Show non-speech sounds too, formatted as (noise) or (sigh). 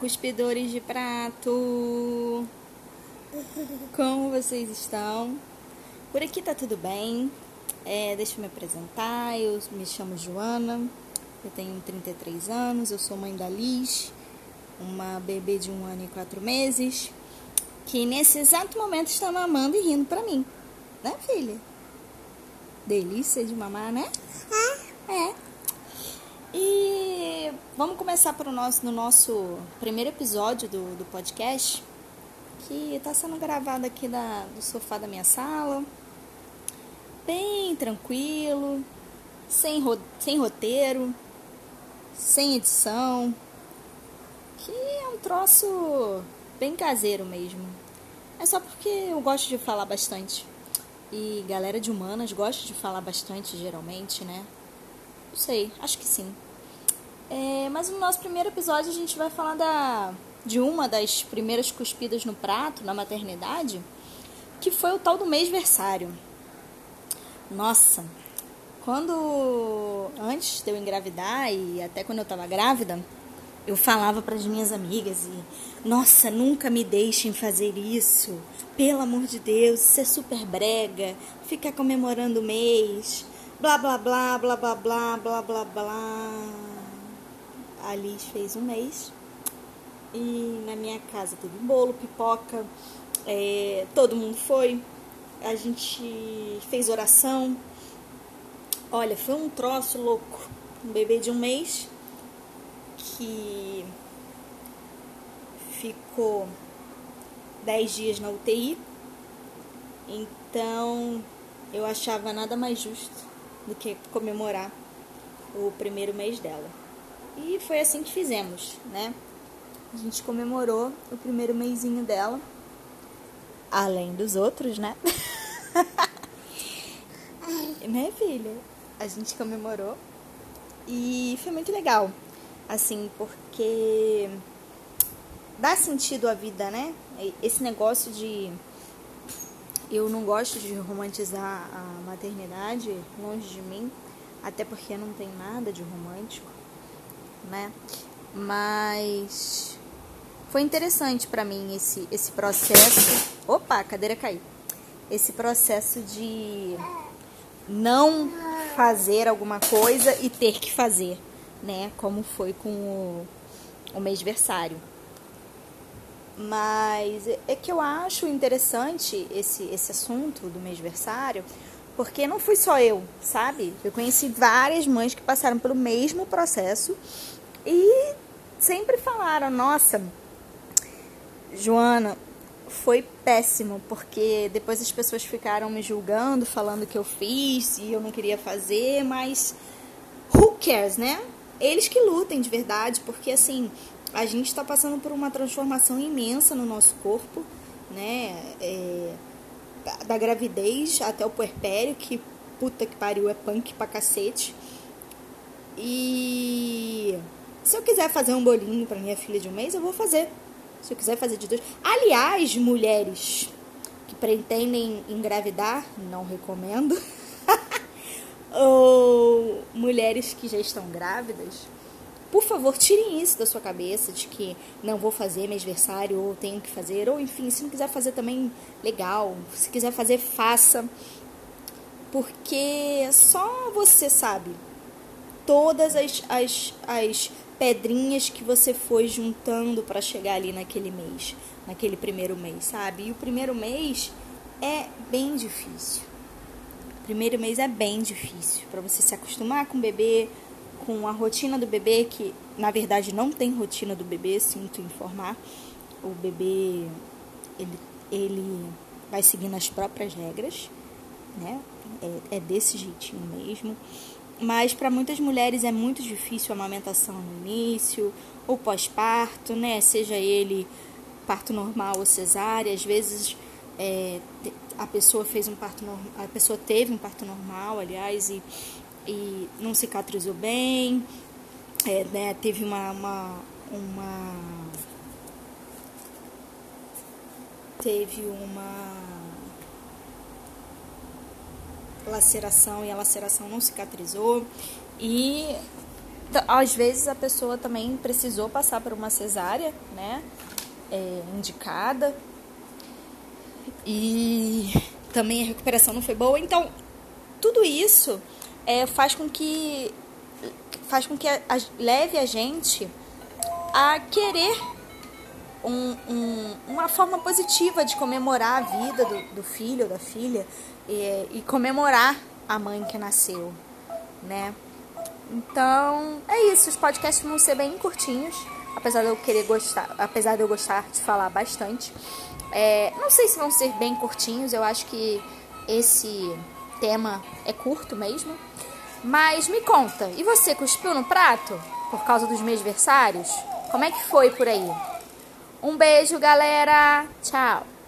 cuspidores de prato! Como vocês estão? Por aqui tá tudo bem. É, deixa eu me apresentar. Eu me chamo Joana, eu tenho 33 anos, eu sou mãe da Liz, uma bebê de um ano e quatro meses, que nesse exato momento está mamando e rindo pra mim. Né, filha? Delícia de mamar, né? É. É. E vamos começar pro nosso, no nosso primeiro episódio do, do podcast, que está sendo gravado aqui da, do sofá da minha sala, bem tranquilo, sem, ro, sem roteiro, sem edição, que é um troço bem caseiro mesmo. É só porque eu gosto de falar bastante. E galera de humanas gosta de falar bastante, geralmente, né? Não sei, acho que sim. É, mas no nosso primeiro episódio a gente vai falar da, de uma das primeiras cuspidas no prato na maternidade, que foi o tal do mês-versário. Nossa, quando antes de eu engravidar e até quando eu estava grávida, eu falava para as minhas amigas e nossa, nunca me deixem fazer isso. Pelo amor de Deus, isso é super brega. Ficar comemorando o mês blá blá blá blá blá blá blá blá blá. A Liz fez um mês e na minha casa teve bolo, pipoca, é, todo mundo foi. A gente fez oração. Olha, foi um troço louco. Um bebê de um mês que ficou dez dias na UTI. Então eu achava nada mais justo do que comemorar o primeiro mês dela. E foi assim que fizemos, né? A gente comemorou o primeiro mêsinho dela, além dos outros, né? (laughs) né, filha? A gente comemorou e foi muito legal, assim, porque dá sentido à vida, né? Esse negócio de eu não gosto de romantizar a maternidade longe de mim, até porque não tem nada de romântico, né? Mas foi interessante para mim esse esse processo. Opa, a cadeira caiu. Esse processo de não fazer alguma coisa e ter que fazer, né? Como foi com o, o mêsversário. Mas é que eu acho interessante esse, esse assunto do mêsversário, porque não fui só eu, sabe? Eu conheci várias mães que passaram pelo mesmo processo e sempre falaram: nossa, Joana, foi péssimo, porque depois as pessoas ficaram me julgando, falando que eu fiz e eu não queria fazer, mas who cares, né? Eles que lutem de verdade, porque assim, a gente está passando por uma transformação imensa no nosso corpo, né? É, da, gravidez até o puerpério, que puta que pariu, é punk pra cacete. E se eu quiser fazer um bolinho para minha filha de um mês, eu vou fazer. Se eu quiser fazer de dois. Aliás, mulheres que pretendem engravidar, não recomendo. (laughs) Ou mulheres que já estão grávidas, por favor, tirem isso da sua cabeça de que não vou fazer mêsversário ou tenho que fazer, ou enfim, se não quiser fazer também, legal. Se quiser fazer, faça. Porque só você sabe todas as, as, as pedrinhas que você foi juntando para chegar ali naquele mês, naquele primeiro mês, sabe? E o primeiro mês é bem difícil. O primeiro mês é bem difícil para você se acostumar com o bebê, com a rotina do bebê, que na verdade não tem rotina do bebê, sinto informar. O bebê, ele, ele vai seguindo as próprias regras, né? É, é desse jeitinho mesmo. Mas para muitas mulheres é muito difícil a amamentação no início, ou pós-parto, né? Seja ele parto normal ou cesárea, às vezes é, a pessoa fez um parto normal, a pessoa teve um parto normal, aliás, e e não cicatrizou bem, é, né, teve uma, uma, uma teve uma laceração e a laceração não cicatrizou e às vezes a pessoa também precisou passar por uma cesárea, né? É, indicada. E também a recuperação não foi boa. Então, tudo isso é, faz com que faz com que a, a, leve a gente a querer um, um, uma forma positiva de comemorar a vida do, do filho ou da filha e, e, comemorar a mãe que nasceu, né? Então, é isso. Os podcasts vão ser bem curtinhos, apesar de eu querer gostar, apesar de eu gostar de falar bastante. É, não sei se vão ser bem curtinhos, eu acho que esse tema é curto mesmo. Mas me conta, e você cuspiu no prato por causa dos meus versários? Como é que foi por aí? Um beijo, galera. Tchau.